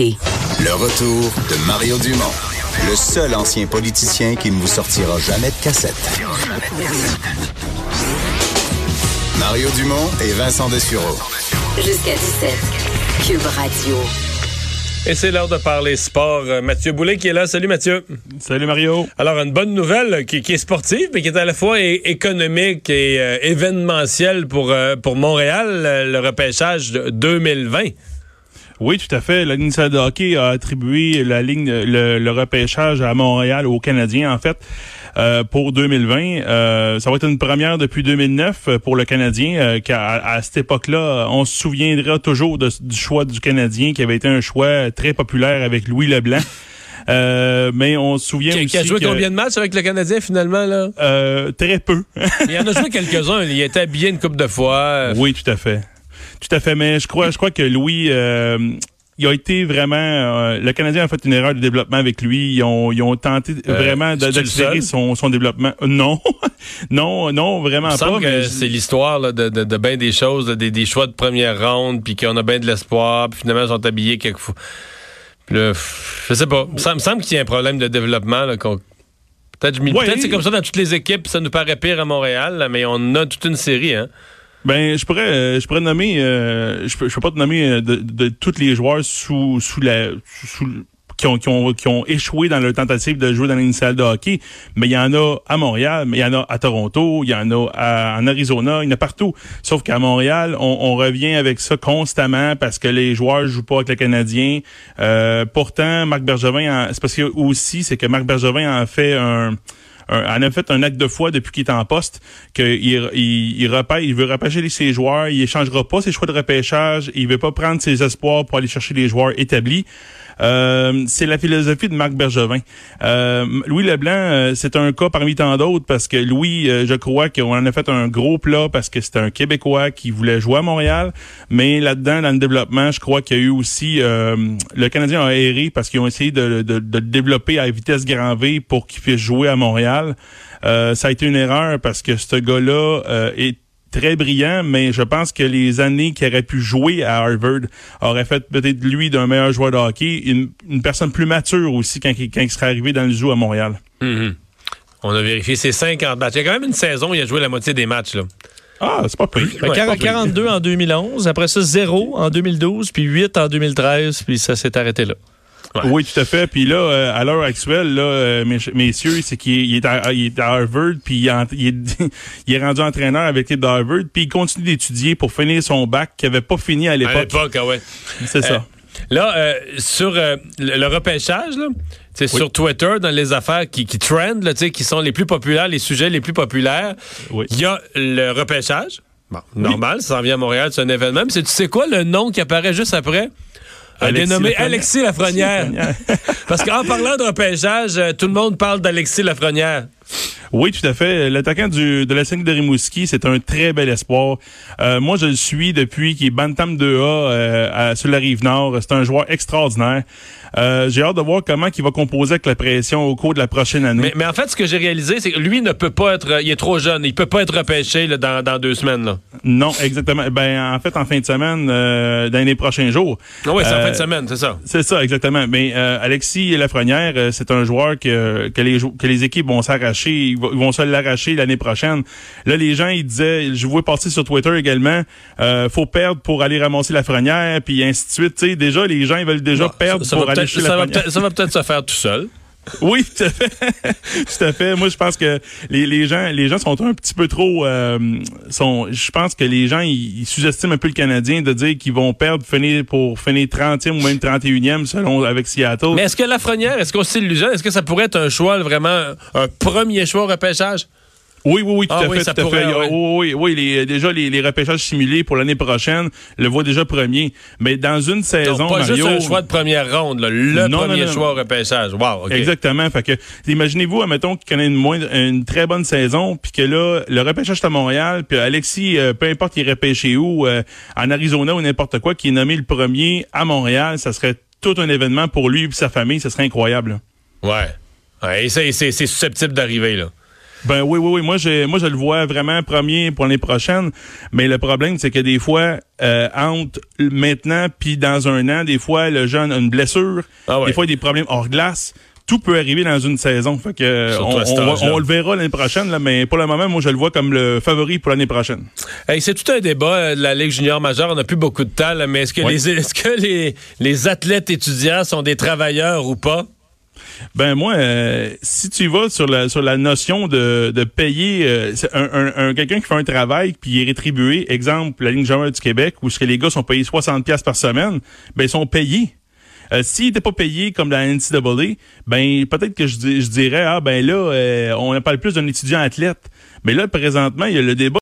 l'actualité. Le retour de Mario Dumont, le seul ancien politicien qui ne vous sortira jamais de cassette. Mario Dumont et Vincent Dessureau. Jusqu'à 17. Cube Radio. Et c'est l'heure de parler sport. Euh, Mathieu Boulet qui est là. Salut Mathieu. Salut Mario. Alors, une bonne nouvelle euh, qui, qui est sportive, mais qui est à la fois économique et euh, événementielle pour, euh, pour Montréal, le repêchage de 2020. Oui, tout à fait. La nationale de hockey a attribué la ligne, le, le repêchage à Montréal, aux Canadiens, en fait, euh, pour 2020. Euh, ça va être une première depuis 2009 pour le Canadien, euh, qu'à à cette époque-là, on se souviendra toujours de- du choix du Canadien, qui avait été un choix très populaire avec Louis Leblanc. Euh, mais on se souvient Qui, aussi qui a joué que, combien de matchs avec le Canadien finalement? là? euh, très peu. Il en a joué quelques-uns. Il a été habillé une coupe de fois. Oui, tout à fait. Tout à fait. Mais je crois, je crois que Louis, euh, il a été vraiment. euh, le Canadien a fait une erreur de développement avec lui. Ils ont, ils ont tenté Euh, vraiment le d'accélérer son, son développement. Euh, Non, non, non, vraiment pas. mais c'est l'histoire de, de, de bien des choses, là, des, des choix de première ronde, puis qu'on a bien de l'espoir, puis finalement ils sont habillés quelquefois. Pff, je sais pas. Ça me semble qu'il y a un problème de développement. Qu'on- Peut-être Ouais. c'est comme ça dans toutes les équipes, ça nous paraît pire à Montréal, là, mais on a toute une série. Hein. Ben, je pourrais, euh, je pourrais nommer, euh, je peux, je peux pas te nommer euh, de, de tous les joueurs sous, sous la, sous, qui ont, qui ont, qui ont échoué dans leur tentative de jouer dans l'initiale de hockey. Mais il y en a à Montréal, mais il y en a à Toronto, il y en a à- en Arizona, il y en a partout. Sauf qu'à Montréal, on, on revient avec ça constamment parce que les joueurs jouent pas avec le Canadien. Euh, pourtant, Marc Bergevin, c'est parce que aussi, c'est que Marc Bergevin en fait un, un, en a fait un acte de foi depuis qu'il est en poste, qu'il il, il, repêche- il veut repêcher ses joueurs, il échangera pas ses choix de repêchage, il veut pas prendre ses espoirs pour aller chercher les joueurs établis. Euh, c'est la philosophie de Marc Bergevin. Euh, Louis Leblanc, euh, c'est un cas parmi tant d'autres parce que Louis, euh, je crois qu'on en a fait un gros plat parce que c'était un Québécois qui voulait jouer à Montréal, mais là-dedans, dans le développement, je crois qu'il y a eu aussi euh, le Canadien a erré parce qu'ils ont essayé de, de, de le développer à vitesse grand V pour qu'il puisse jouer à Montréal. Euh, ça a été une erreur parce que ce gars-là euh, est très brillant, mais je pense que les années qu'il aurait pu jouer à Harvard auraient fait peut-être lui d'un meilleur joueur de hockey, une, une personne plus mature aussi quand, il- quand il serait arrivé dans le zoo à Montréal. Mhm. On a vérifié ses 50 matchs. Il y a quand même une saison, il a joué la moitié des matchs. Là. Ah, c'est pas pire. Ouais, Quar- pas pire. 42 en 2011, après ça 0 en 2012, puis 8 en 2013, puis ça s'est arrêté là. Ouais. Oui, tout à fait. Puis là, euh, à l'heure actuelle, là, euh, mes- messieurs, c'est qu'il est, à, il est à Harvard, puis il, est en- il est, il est rendu entraîneur avec l'équipe d'Harvard, puis il continue d'étudier pour finir son bac qu'il avait pas fini à À l'époque. l'époque, ah ouais. C'est ça. Là, euh, sur euh, le, repêchage, là, sur Twitter, dans les affaires qui, qui trendent, là, qui sont les plus populaires, les sujets les plus populaires, Oui. il y a le repêchage. Bon, normal, ça s'en vient à Montréal, c'est un événement. Mais tu sais quoi, le nom qui apparaît juste après? Alexis dénommé Lafrenière. Alexis Lafrenière. Parce qu'en parlant de repêchage, euh, tout le monde parle d'Alexis Lafrenière. Oui, tout à fait. L'attaquant du de la scène de Rimouski, c'est un très bel espoir. Euh, moi, je le suis depuis qu'il est Bantam 2A euh, à- sur la rive nord. C'est un joueur extraordinaire. Euh, J'ai hâte de voir comment il va composer avec la pression au cours de la prochaine année. Mais, mais en fait, ce que j'ai réalisé, c'est que lui ne peut pas être. Il est trop jeune. Il peut pas être repêché là, dans, dans deux semaines. Là. Non, exactement. Ben, en fait, en fin de semaine, euh, dans les prochains jours. Ah oui, c'est en Euh, fin de semaine, c'est ça. C'est ça, exactement. Mais euh, Alexis Lafrenière, c'est un joueur que, que, les, que les équipes vont s'arracher, ils, vont- se l'arracher l'année prochaine. Là, les gens, ils disaient, je vois passer sur Twitter également, euh, faut perdre pour aller ramasser Lafrenière, puis ainsi de suite. Tu sais, déjà, les gens, ils veulent déjà perdre ça, ça pour aller chez peut-être ça va peut-être se faire tout seul. Oui, tout à fait. Moi, je pense que les, gens, les gens sont un petit peu trop. euh. Je pense que les gens ils, sous-estiment un peu le Canadien de dire qu'ils vont perdre pour finir 30e ou même 31e selon avec Seattle. Mais est-ce que Lafrenière, est-ce qu'on s'illusionne? Est-ce que ça pourrait être un choix, vraiment, un premier choix au repêchage? Oui, oui, oui, tout Ah à oui, fait, ça tout à pourrait, fait. Ouais. Oui, oui, oui, les, déjà les, les repêchages simulés pour l'année prochaine le voient déjà premier. Mais dans une saison, Donc, pas Mario, juste un choix de première ronde, là, le Non, premier non, non. choix au repêchage. Wow, OK. Exactement. Fait que imaginez-vous, admettons qu'il connaît une, moins, une très bonne saison, puis que là, le repêchage est à Montréal, puis Alexis, euh, peu importe il est repêché où, euh, en Arizona ou n'importe quoi, qui est nommé le premier à Montréal, ça serait tout un événement pour lui et sa famille, ça serait incroyable. là. Ouais. Ouais, et c'est susceptible d'arriver, là. Ben oui, oui, oui. Moi, j'ai, moi, je le vois vraiment premier pour l'année prochaine. Mais le problème, c'est que des fois, euh, entre maintenant puis dans un an, des fois, le jeune a une blessure. Ah ouais. Des fois, il y a des problèmes hors glace. Tout peut arriver dans une saison. Fait que on, le verra l'année prochaine, là, mais pour le moment, moi, je le vois comme le favori pour l'année prochaine. Hey, c'est tout un débat euh, de la Ligue junior majeure. On n'a plus beaucoup de temps, là, mais est-ce que, Oui. les, est-ce que les, les athlètes étudiants sont des travailleurs ou pas? Ben moi, euh, si tu vas sur la sur la notion de, de payer euh, un, un, un- quelqu'un qui fait un travail puis il est rétribué, exemple la ligne majeure du Québec où ce que les gars sont payés 60 pièces par semaine, ben ils sont payés. Euh, S'ils n'étaient pas payés comme la NCAA, ben peut-être que je, je dirais ah ben là on parle plus d'un étudiant athlète. Mais là présentement il y a le débat